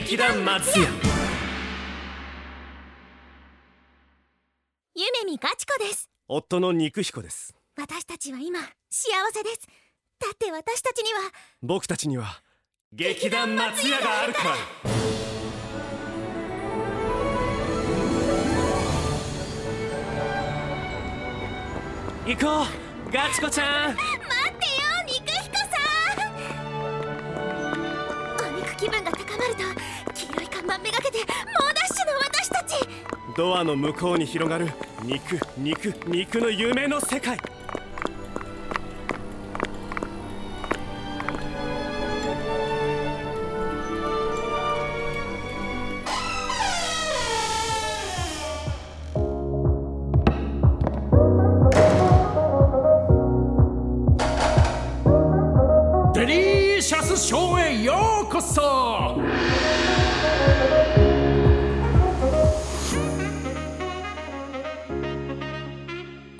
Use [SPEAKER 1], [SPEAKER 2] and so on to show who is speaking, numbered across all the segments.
[SPEAKER 1] 劇団松屋。
[SPEAKER 2] 夢見ガチ子です。
[SPEAKER 1] 夫の肉彦です。
[SPEAKER 2] 私たちは今幸せです。だって私たちには。
[SPEAKER 1] 僕たちには劇団松屋があるから。行こうガチ子ちゃん
[SPEAKER 2] まると黄色い看板めがけて猛ダッシュの私たち。
[SPEAKER 1] ドアの向こうに広がる肉肉肉の夢の世界。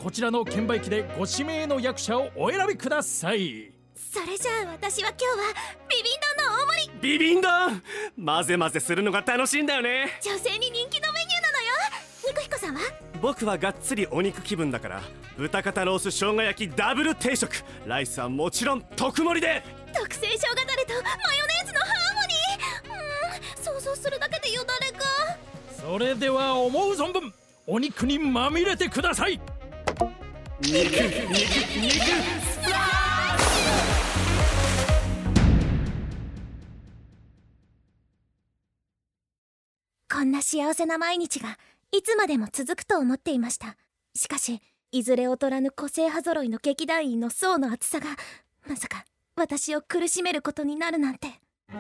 [SPEAKER 3] こちらの券売機でご指名の役者をお選びください。
[SPEAKER 2] それじゃあ私は今日はビビン丼の大盛り。
[SPEAKER 1] ビビン丼混ぜ混ぜするのが楽しいんだよね。
[SPEAKER 2] 女性に人気のメニューなのよ。肉彦さんは？
[SPEAKER 1] 僕はがっつりお肉気分だから豚肩ロース生姜焼きダブル定食。ライスはもちろん特盛りで。
[SPEAKER 2] 特製生姜ダレとマヨネーズのハーモニー。うーん想像するだけでよだれが。
[SPEAKER 3] それでは思う存分お肉にまみれてください
[SPEAKER 1] 肉肉肉
[SPEAKER 2] こんな幸せな毎日がいつまでも続くと思っていました。しかしいずれ劣らぬ個性派揃いの劇団員の層の厚さがまさか私を苦しめることになるなんて。
[SPEAKER 4] う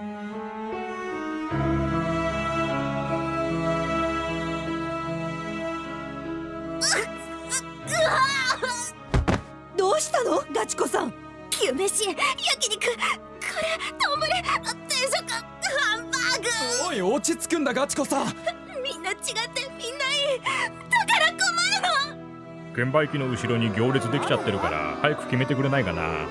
[SPEAKER 4] わどうしたの？ガチ子さん。
[SPEAKER 2] 牛飯焼肉。カレー丼定食ハンバー
[SPEAKER 5] おい落ち着くんだガチ子さん。
[SPEAKER 2] グみんな違ってみんないい。だから困るの
[SPEAKER 6] 券売機の後ろに行列できちゃってるから早く決めてくれないかな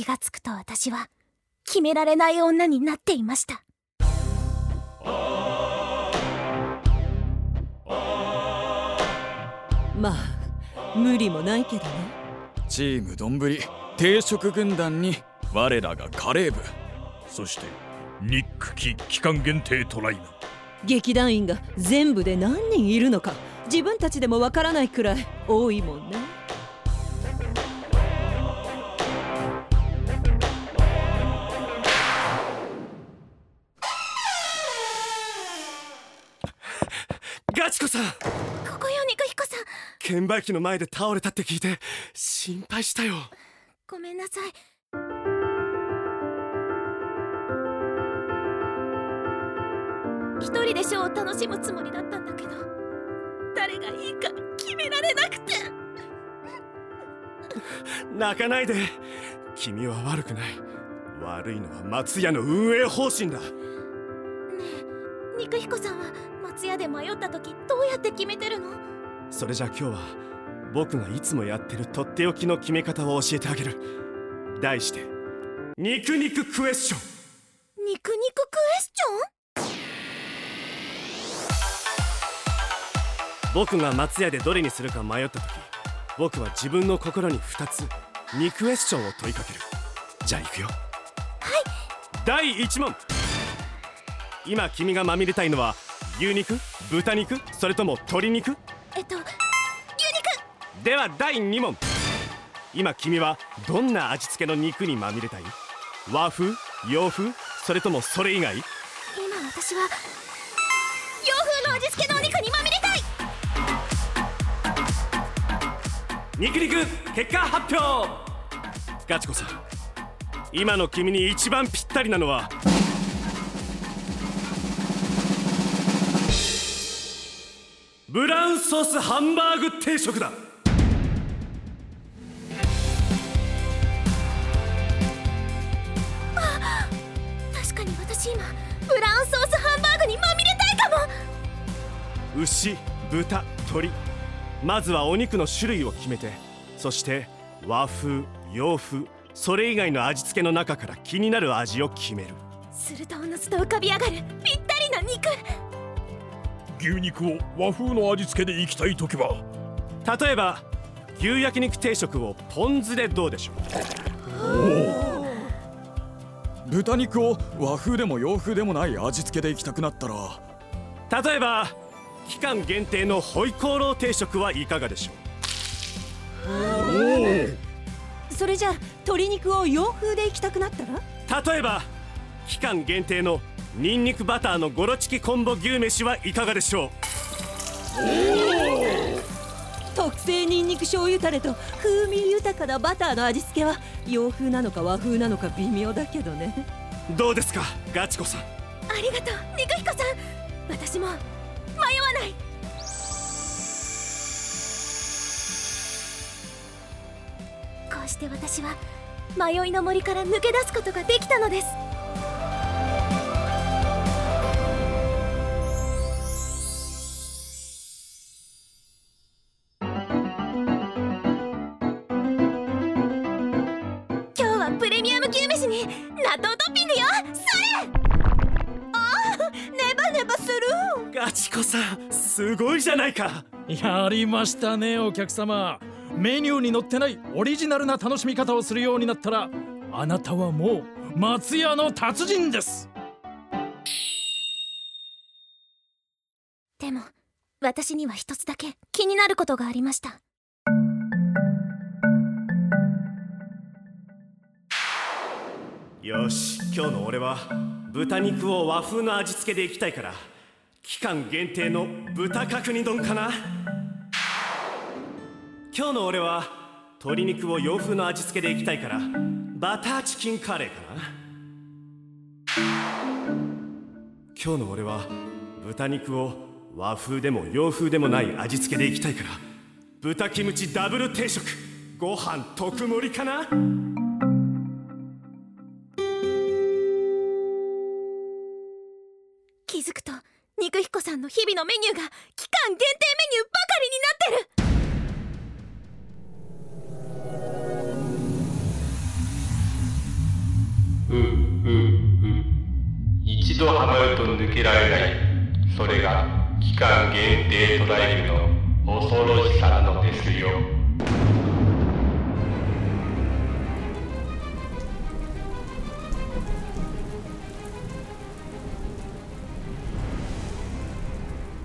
[SPEAKER 2] 気がつくと私は決められない女になっていました。
[SPEAKER 4] まあ無理もないけどね。
[SPEAKER 5] チームどんぶり定食軍団に我らがカレー部
[SPEAKER 6] そしてニック機期間限定トライム
[SPEAKER 4] 劇団員が全部で何人いるのか自分たちでもわからないくらい多いもんね
[SPEAKER 1] さん
[SPEAKER 2] ここよ肉彦さん。
[SPEAKER 1] 券売機の前で倒れたって聞いて心配したよ。
[SPEAKER 2] ごめんなさい。一人でショーを楽しむつもりだったんだけど誰がいいか決められなくて。
[SPEAKER 1] 泣かないで。君は悪くない。悪いのは松屋の運営方針だ。
[SPEAKER 2] ねえ肉彦さんは松屋で迷った時どうやって決めてるの？
[SPEAKER 1] それじゃあ今日は僕がいつもやってるとっておきの決め方を教えてあげる。題して肉肉クエスチョン？
[SPEAKER 2] 肉肉クエスチ
[SPEAKER 1] 僕が松屋でどれにするか迷った時僕は自分の心に2つ2クエスチョンを問いかける。じゃあ行くよ。はい。第1問。今君がまみれたいのは牛肉？豚肉？それとも鶏肉？
[SPEAKER 2] えっと牛肉。
[SPEAKER 1] では第2問。今君はどんな味付けの肉にまみれたい？和風？洋風？それともそれ以外？
[SPEAKER 2] 今私は洋風の味付けのお肉にまみれたい。
[SPEAKER 1] 肉肉！結果発表！ガチコさん。今の君に一番ぴったりなのは？ブラウンソースハンバーグ定食だ。
[SPEAKER 2] 確かに私今ブラウンソースハンバーグにまみれたいか
[SPEAKER 1] も。牛豚鶏まずはお肉の種類を決めてそして和風洋風それ以外の味付けの中から気になる味を決める。
[SPEAKER 2] するとおのずと浮かび上がるぴったりな肉。
[SPEAKER 6] 牛肉を和風の味付けでいきたい時は。
[SPEAKER 1] 例えば牛焼肉定食をポン酢でどうでしょう。
[SPEAKER 5] 豚肉を和風でも洋風でもない味付けでいきたくなったら。
[SPEAKER 1] 例えば期間限定のホイコーロー定食はいかがでしょ
[SPEAKER 4] それじゃあ鶏肉を洋風でいきたくなったら？
[SPEAKER 1] う例えば期間限定のニンニクバターのゴロチキコンボ牛飯はいかがでしょう？
[SPEAKER 4] 特製ニンニク醤油タレと風味豊かなバターの味付けは洋風なのか和風なのか微妙だけどね。
[SPEAKER 1] どうですかガチコさん？
[SPEAKER 2] ありがとう。肉彦さん。私も迷わない。こうして私は迷いの森から抜け出すことができたのです牛飯に納豆トッピングよそれあーネバネバする。
[SPEAKER 1] ガチコさんすごいじゃないか。
[SPEAKER 3] やりましたねお客様。メニューに載ってないオリジナルな楽しみ方をするようになったらあなたはもう松屋の達人です。
[SPEAKER 2] でも私には一つだけ気になることがありました。
[SPEAKER 1] よし今日の俺は豚肉を和風の味付けでいきたいから期間限定の豚角煮丼かな。今日の俺は鶏肉を洋風の味付けでいきたいからバターチキンカレーかな。今日の俺は豚肉を和風でも洋風でもない味付けでいきたいから豚キムチダブル定食ご飯特盛りかな。
[SPEAKER 2] 肉彦さんの日々のメニューが期間限定メニューばかりになってる。
[SPEAKER 7] ううう一度ハマると抜けられない。それが期間限定トライブの恐ろしさなのですよ。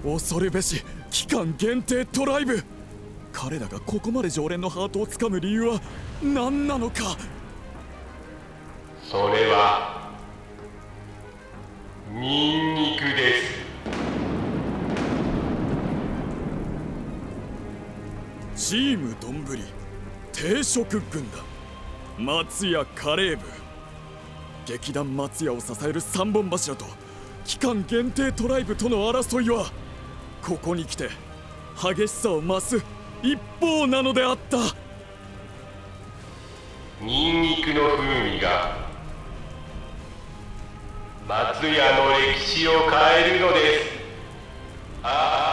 [SPEAKER 5] 恐るべし期間限定トライブ。彼らがここまで常連のハートをつかむ理由は何なのか。
[SPEAKER 7] それはニンニクです。
[SPEAKER 5] チームどんぶり定食軍団松屋カレー部。劇団松屋を支える三本柱と期間限定トライブとの争いはここに来て激しさを増す一方なのであった。
[SPEAKER 7] ニンニクの風味が松屋の歴史を変えるのです。ああ。